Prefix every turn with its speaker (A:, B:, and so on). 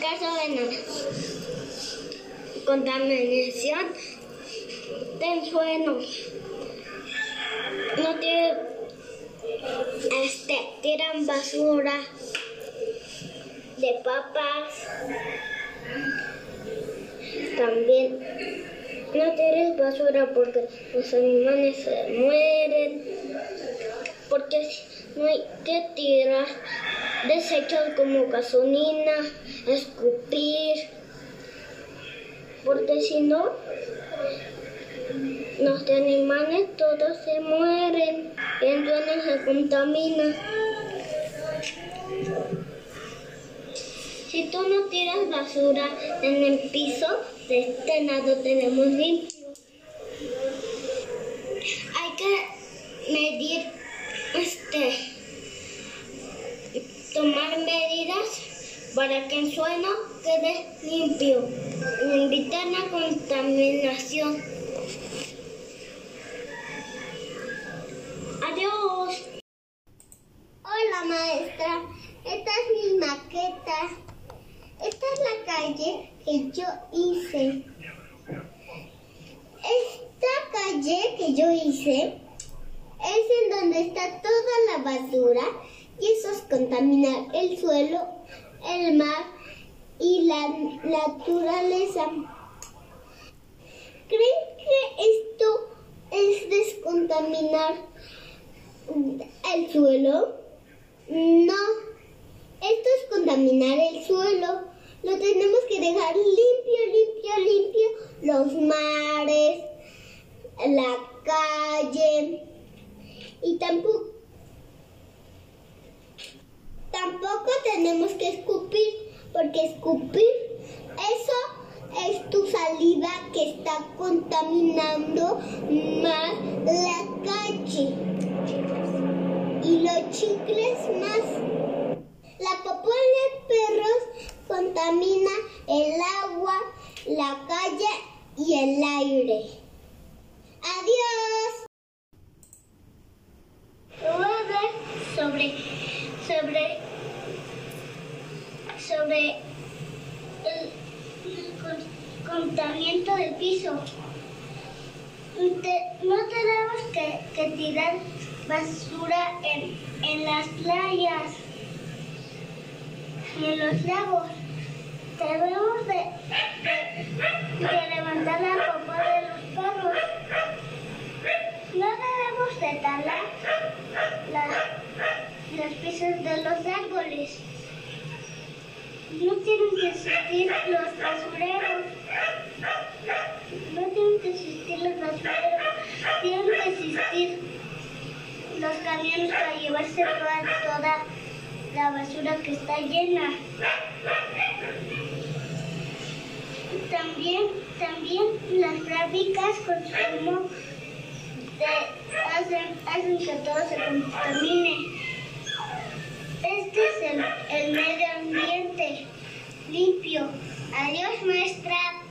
A: caso de contaminación del suelo, no tiene, este, tiran basura de papas, también no tires basura porque los animales se mueren, porque no hay que tirar desechos como gasolina, escupir, porque si no, los animales todos se mueren y entonces se contaminan. Si tú no tiras basura en el piso, de este lado tenemos limpio. Hay que medir, para que el suelo quede limpio y evitar la contaminación. Adiós.
B: Hola maestra, esta es mi maqueta. Esta es la calle que yo hice. Esta calle que yo hice es en donde está toda la basura y eso es contaminar el suelo, el mar y la naturaleza. ¿Creen que esto es descontaminar el suelo? No, esto es contaminar el suelo. Lo tenemos que dejar limpio, limpio, limpio. Los mares, la calle. Y tampoco, tampoco tenemos que escupir, porque escupir, eso es tu saliva que está contaminando más la calle. Y los chicles más. La popó de perros contamina el agua, la calle y el aire. Adiós.
A: Voy a hablar sobre, sobre, sobre el, el con- contamiento del piso. No tenemos que, tirar basura en, en las playas y en los lagos. Debemos de, de- levantar la popó de los perros. No debemos de talar la- las piezas de los árboles. No tienen que existir los basureros. No tienen que existir los basureros. Tienen que existir los camiones para llevarse toda, toda la basura que está llena. También, también las fábricas consumo de- hacen, hacen que todo se contamine. Este es el, el medio limpio. Adiós, maestra.